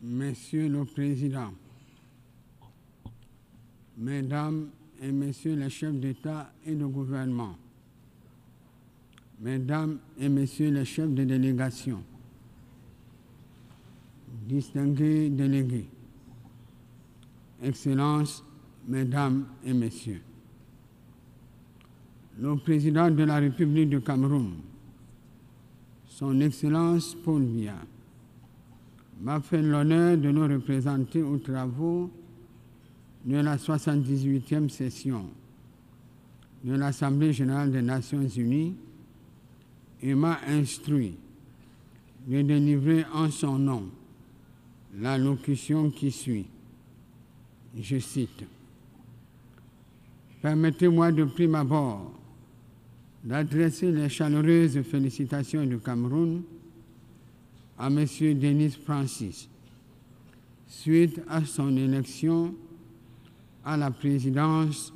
Monsieur le Président, Mesdames et Messieurs les chefs d'État et de gouvernement, Mesdames et Messieurs les chefs de délégation, distingués délégués, Excellences, Mesdames et Messieurs, le Président de la République du Cameroun, Son Excellence Paul Biya, m'a fait l'honneur de nous représenter aux travaux de la 78e session de l'Assemblée générale des Nations unies et m'a instruit de délivrer en son nom la locution qui suit. Je cite. Permettez-moi de prime abord d'adresser les chaleureuses félicitations du Cameroun à M. Denis Francis suite à son élection à la présidence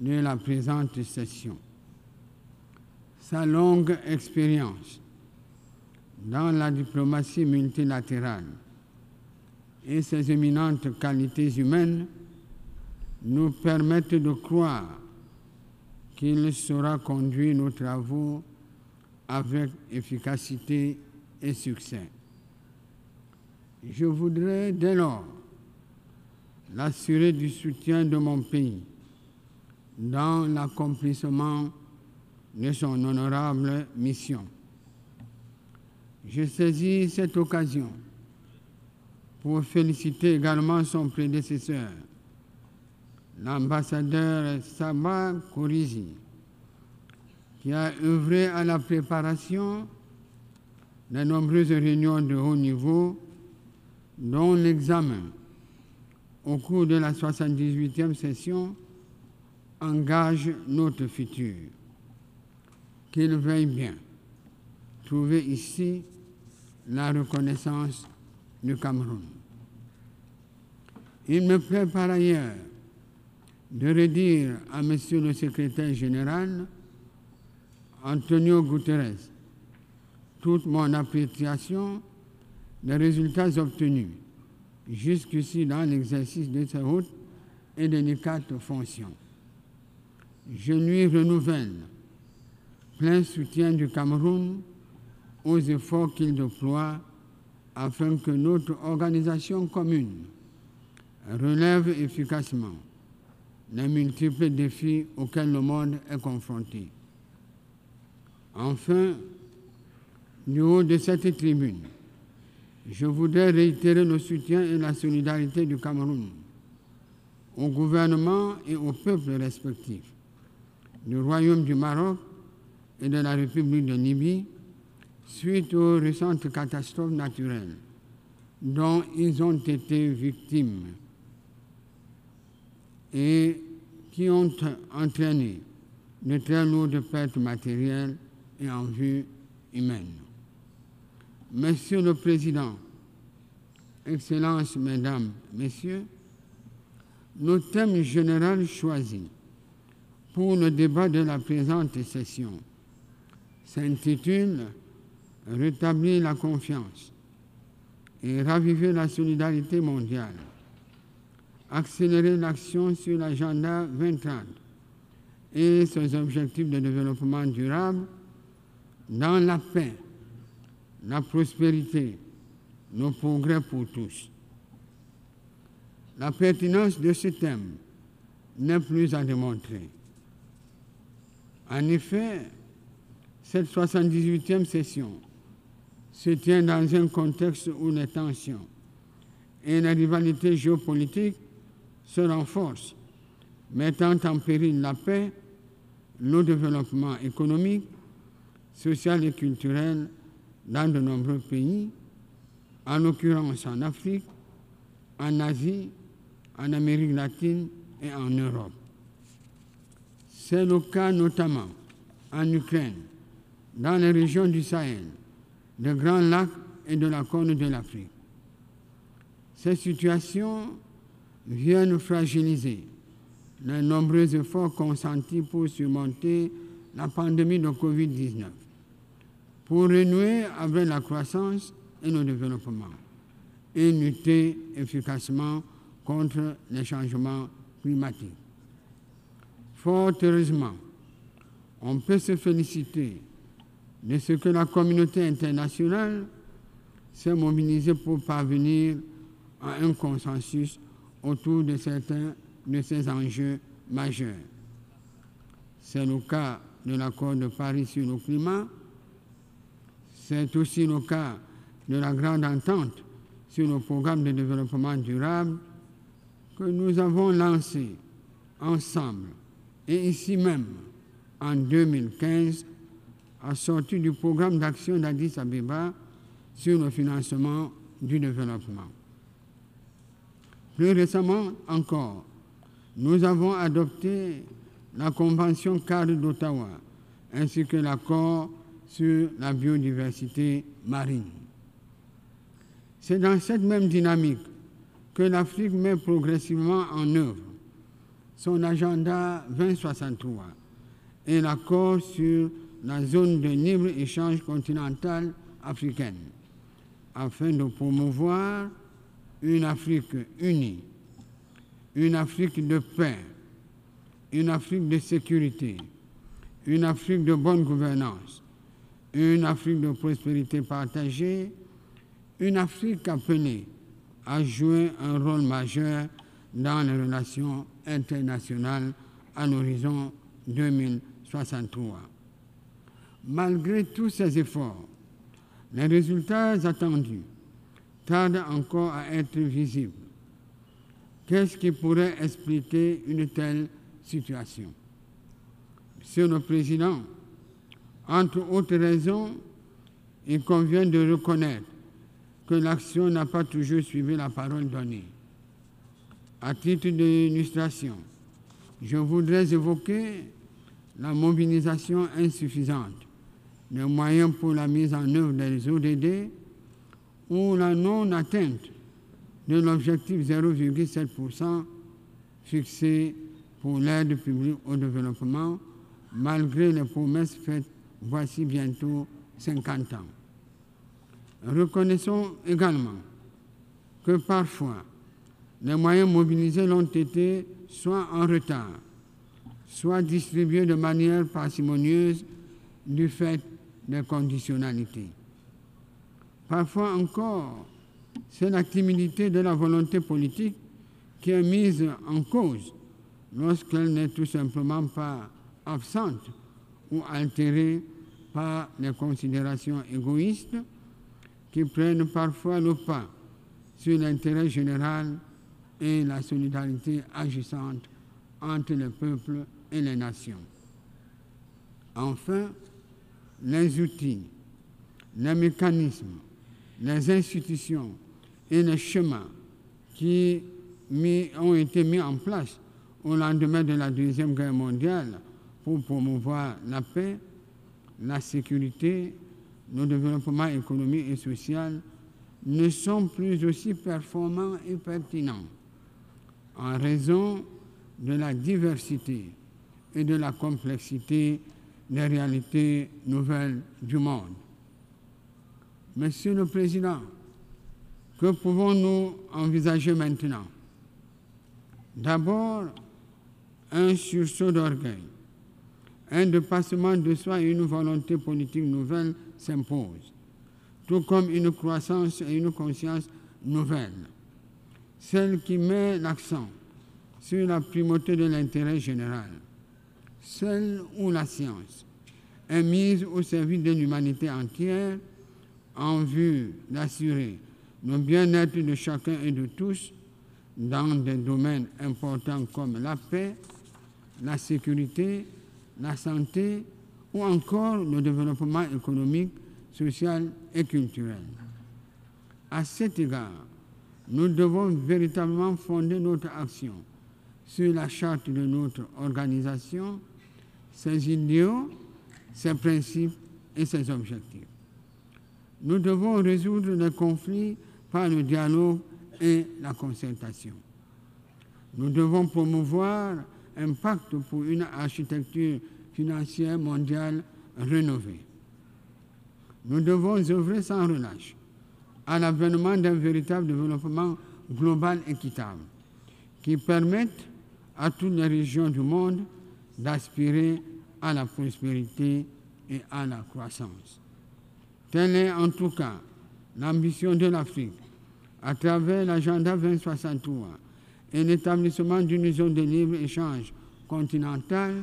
de la présente session. Sa longue expérience dans la diplomatie multilatérale et ses éminentes qualités humaines nous permettent de croire qu'il saura conduire nos travaux avec efficacité et. Je voudrais dès lors l'assurer du soutien de mon pays dans l'accomplissement de son honorable mission. Je saisis cette occasion pour féliciter également son prédécesseur, l'ambassadeur Saba Kourizi, qui a œuvré à la préparation de nombreuses réunions de haut niveau, dont l'examen au cours de la 78e session engage notre futur. Qu'il veuille bien trouver ici la reconnaissance du Cameroun. Il me plaît par ailleurs de redire à Monsieur le secrétaire général Antonio Guterres toute mon appréciation des résultats obtenus jusqu'ici dans l'exercice de ces hautes et délicates fonctions. Je lui renouvelle plein soutien du Cameroun aux efforts qu'il déploie afin que notre organisation commune relève efficacement les multiples défis auxquels le monde est confronté. Enfin, du haut de cette tribune, je voudrais réitérer le soutien et la solidarité du Cameroun au gouvernement et au peuple respectifs du Royaume du Maroc et de la République de Libye suite aux récentes catastrophes naturelles dont ils ont été victimes et qui ont entraîné de très lourdes pertes matérielles et en vue humaine. Monsieur le Président, Excellences, Mesdames, Messieurs, le thème général choisi pour le débat de la présente session s'intitule Rétablir la confiance et raviver la solidarité mondiale, accélérer l'action sur l'agenda 2030 et ses objectifs de développement durable dans la paix, la prospérité, le progrès pour tous. La pertinence de ce thème n'est plus à démontrer. En effet, cette 78e session se tient dans un contexte où les tensions et les rivalités géopolitiques se renforcent, mettant en péril la paix, le développement économique, social et culturel dans de nombreux pays, en l'occurrence en Afrique, en Asie, en Amérique latine et en Europe. C'est le cas notamment en Ukraine, dans les régions du Sahel, des Grands Lacs et de la Corne de l'Afrique. Ces situations viennent fragiliser les nombreux efforts consentis pour surmonter la pandémie de Covid-19, pour renouer avec la croissance et le développement, et lutter efficacement contre les changements climatiques. Fort heureusement, on peut se féliciter de ce que la communauté internationale s'est mobilisée pour parvenir à un consensus autour de certains de ces enjeux majeurs. C'est le cas de l'accord de Paris sur le climat, c'est aussi le cas de la grande entente sur le programme de développement durable que nous avons lancé ensemble et ici même en 2015 à sortir du programme d'action d'Addis Abeba sur le financement du développement. Plus récemment encore, nous avons adopté la Convention cadre d'Ottawa ainsi que l'accord sur la biodiversité marine. C'est dans cette même dynamique que l'Afrique met progressivement en œuvre son agenda 2063 et l'accord sur la zone de libre-échange continentale africaine afin de promouvoir une Afrique unie, une Afrique de paix, une Afrique de sécurité, une Afrique de bonne gouvernance, une Afrique de prospérité partagée, une Afrique appelée à jouer un rôle majeur dans les relations internationales à l'horizon 2063. Malgré tous ces efforts, les résultats attendus tardent encore à être visibles. Qu'est-ce qui pourrait expliquer une telle situation? Monsieur le Président, entre autres raisons, il convient de reconnaître que l'action n'a pas toujours suivi la parole donnée. À titre d'illustration, je voudrais évoquer la mobilisation insuffisante des moyens pour la mise en œuvre des ODD ou la non-atteinte de l'objectif 0,7% fixé pour l'aide publique au développement, malgré les promesses faites voici bientôt 50 ans. Reconnaissons également que parfois les moyens mobilisés l'ont été soit en retard, soit distribués de manière parcimonieuse du fait des conditionnalités. Parfois encore, c'est la timidité de la volonté politique qui est mise en cause lorsqu'elle n'est tout simplement pas absente ou altérée par les considérations égoïstes qui prennent parfois le pas sur l'intérêt général et la solidarité agissante entre les peuples et les nations. Enfin, les outils, les mécanismes, les institutions et les chemins qui ont été mis en place au lendemain de la Deuxième Guerre mondiale pour promouvoir la paix, la sécurité nos développements économiques et social ne sont plus aussi performants et pertinents. En raison de la diversité et de la complexité des réalités nouvelles du monde. Monsieur le Président, que pouvons-nous envisager maintenant? D'abord, un sursaut d'orgueil, un dépassement de soi et une volonté politique nouvelle s'impose, tout comme une croissance et une conscience nouvelle, celle qui met l'accent sur la primauté de l'intérêt général, celle où la science est mise au service de l'humanité entière en vue d'assurer le bien-être de chacun et de tous dans des domaines importants comme la paix, la sécurité, la santé ou encore le développement économique, social et culturel. À cet égard, nous devons véritablement fonder notre action sur la charte de notre organisation, ses idéaux, ses principes et ses objectifs. Nous devons résoudre les conflits par le dialogue et la concertation. Nous devons promouvoir un pacte pour une architecture financière mondiale rénovée. Nous devons œuvrer sans relâche à l'avènement d'un véritable développement global équitable qui permette à toutes les régions du monde d'aspirer à la prospérité et à la croissance. Telle est en tout cas l'ambition de l'Afrique à travers l'agenda 2063 et l'établissement d'une zone de libre-échange continentale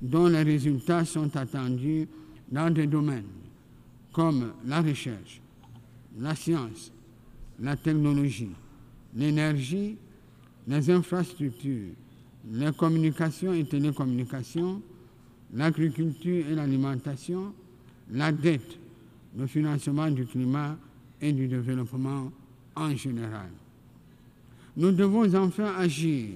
dont les résultats sont attendus dans des domaines comme la recherche, la science, la technologie, l'énergie, les infrastructures, les communications et télécommunications, l'agriculture et l'alimentation, la dette, le financement du climat et du développement en général. Nous devons enfin agir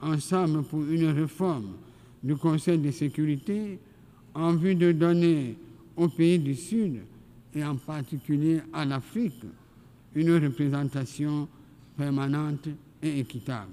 ensemble pour une réforme du Conseil de sécurité en vue de donner aux pays du Sud et en particulier à l'Afrique une représentation permanente et équitable.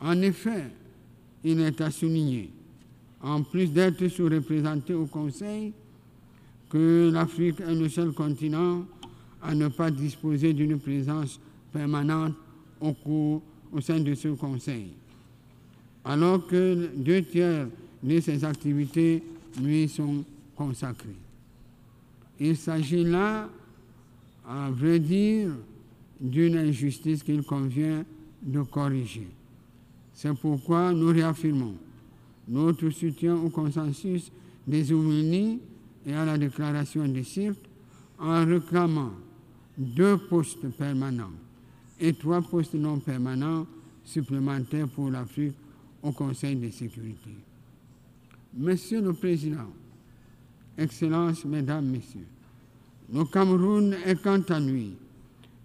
En effet, il est à souligner, en plus d'être sous-représenté au Conseil, que l'Afrique est le seul continent à ne pas disposer d'une présence permanente au, cours, au sein de ce Conseil, alors que deux tiers de ses activités lui sont consacrés. Il s'agit là, à vrai dire, d'une injustice qu'il convient de corriger. C'est pourquoi nous réaffirmons notre soutien au consensus des Unis et à la déclaration des cirques en réclamant deux postes permanents et trois postes non permanents supplémentaires pour l'Afrique au Conseil de sécurité. Monsieur le Président, Excellences, Mesdames, Messieurs, le Cameroun est quant à lui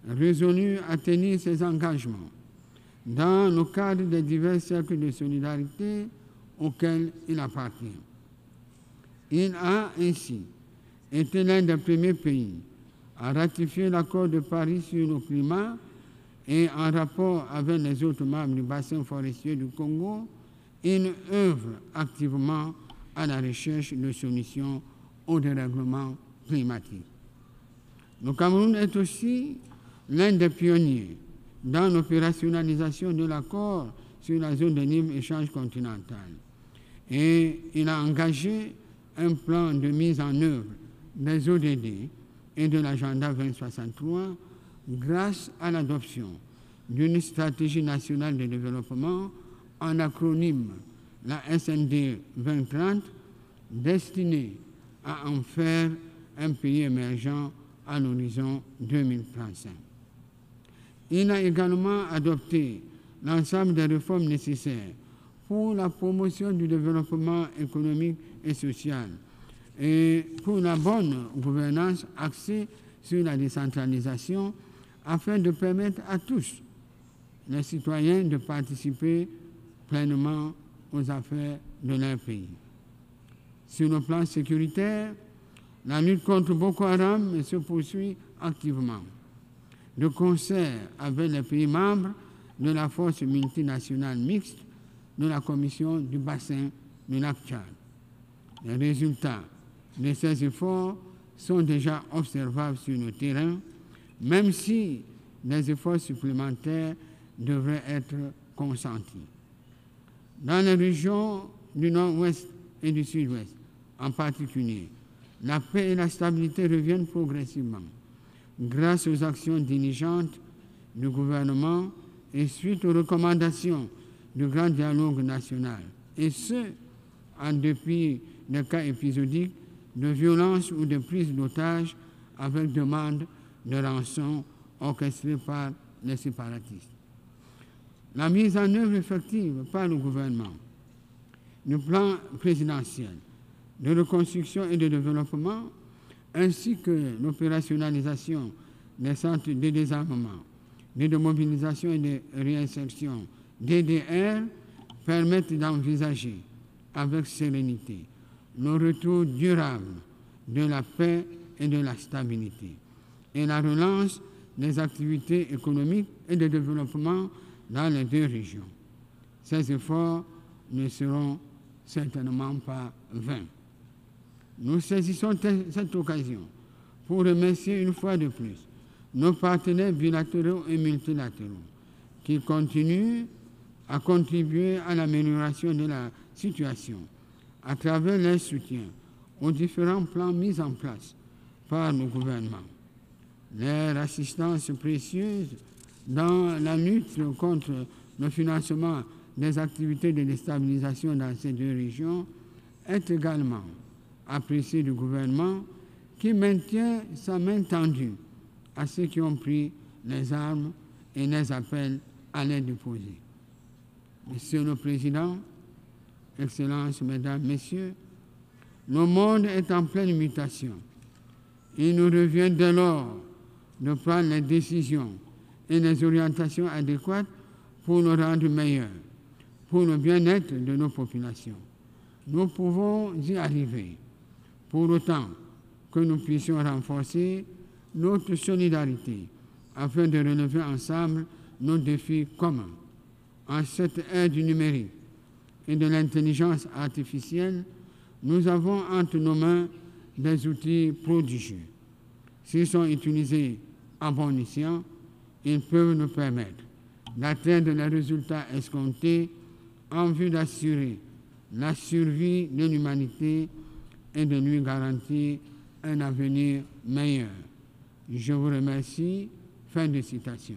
résolu à tenir ses engagements dans le cadre des divers cercles de solidarité auxquels il appartient. Il a ainsi été l'un des premiers pays à ratifier l'accord de Paris sur le climat et en rapport avec les autres membres du bassin forestier du Congo, il œuvre activement à la recherche de solutions au dérèglement climatique. Le Cameroun est aussi l'un des pionniers dans l'opérationnalisation de l'accord sur la zone de libre-échange continentale. Et il a engagé un plan de mise en œuvre des ODD et de l'agenda 2063 grâce à l'adoption d'une stratégie nationale de développement en acronyme, la SND 2030, destinée à en faire un pays émergent à l'horizon 2035. Il a également adopté l'ensemble des réformes nécessaires pour la promotion du développement économique et social et pour la bonne gouvernance axée sur la décentralisation afin de permettre à tous les citoyens de participer pleinement aux affaires de leur pays. Sur le plan sécuritaire, la lutte contre Boko Haram se poursuit activement de concert avec les pays membres de la force multinationale mixte de la Commission du bassin de lac Tchad. Les résultats de ces efforts sont déjà observables sur le terrain, même si des efforts supplémentaires devraient être consentis. Dans les régions du nord-ouest et du sud-ouest, en particulier, la paix et la stabilité reviennent progressivement grâce aux actions diligentes du gouvernement et suite aux recommandations du grand dialogue national, et ce, en dépit des cas épisodiques de violence ou de prise d'otages avec demande de rançon orchestrée par les séparatistes. La mise en œuvre effective par le gouvernement du plan présidentiel de reconstruction et de développement ainsi que l'opérationnalisation des centres de désarmement, de mobilisation et de réinsertion DDR permettent d'envisager avec sérénité le retour durable de la paix et de la stabilité et la relance des activités économiques et de développement dans les deux régions. Ces efforts ne seront certainement pas vains. Nous saisissons cette occasion pour remercier une fois de plus nos partenaires bilatéraux et multilatéraux qui continuent à contribuer à l'amélioration de la situation à travers les soutiens aux différents plans mis en place par nos gouvernements. Leur assistance précieuse dans la lutte contre le financement des activités de déstabilisation dans ces deux régions est également appréciée du gouvernement qui maintient sa main tendue à ceux qui ont pris les armes et les appels à les déposer. Monsieur le Président, Excellences, Mesdames, Messieurs, le monde est en pleine mutation. Il nous revient dès lors de prendre les décisions et les orientations adéquates pour nous rendre meilleurs, pour le bien-être de nos populations. Nous pouvons y arriver, pour autant que nous puissions renforcer notre solidarité afin de relever ensemble nos défis communs. En cette ère du numérique et de l'intelligence artificielle, nous avons entre nos mains des outils prodigieux. S'ils sont utilisés à bon escient, ils peuvent nous permettre d'atteindre les résultats escomptés en vue d'assurer la survie de l'humanité et de lui garantir un avenir meilleur. Je vous remercie. Fin de citation.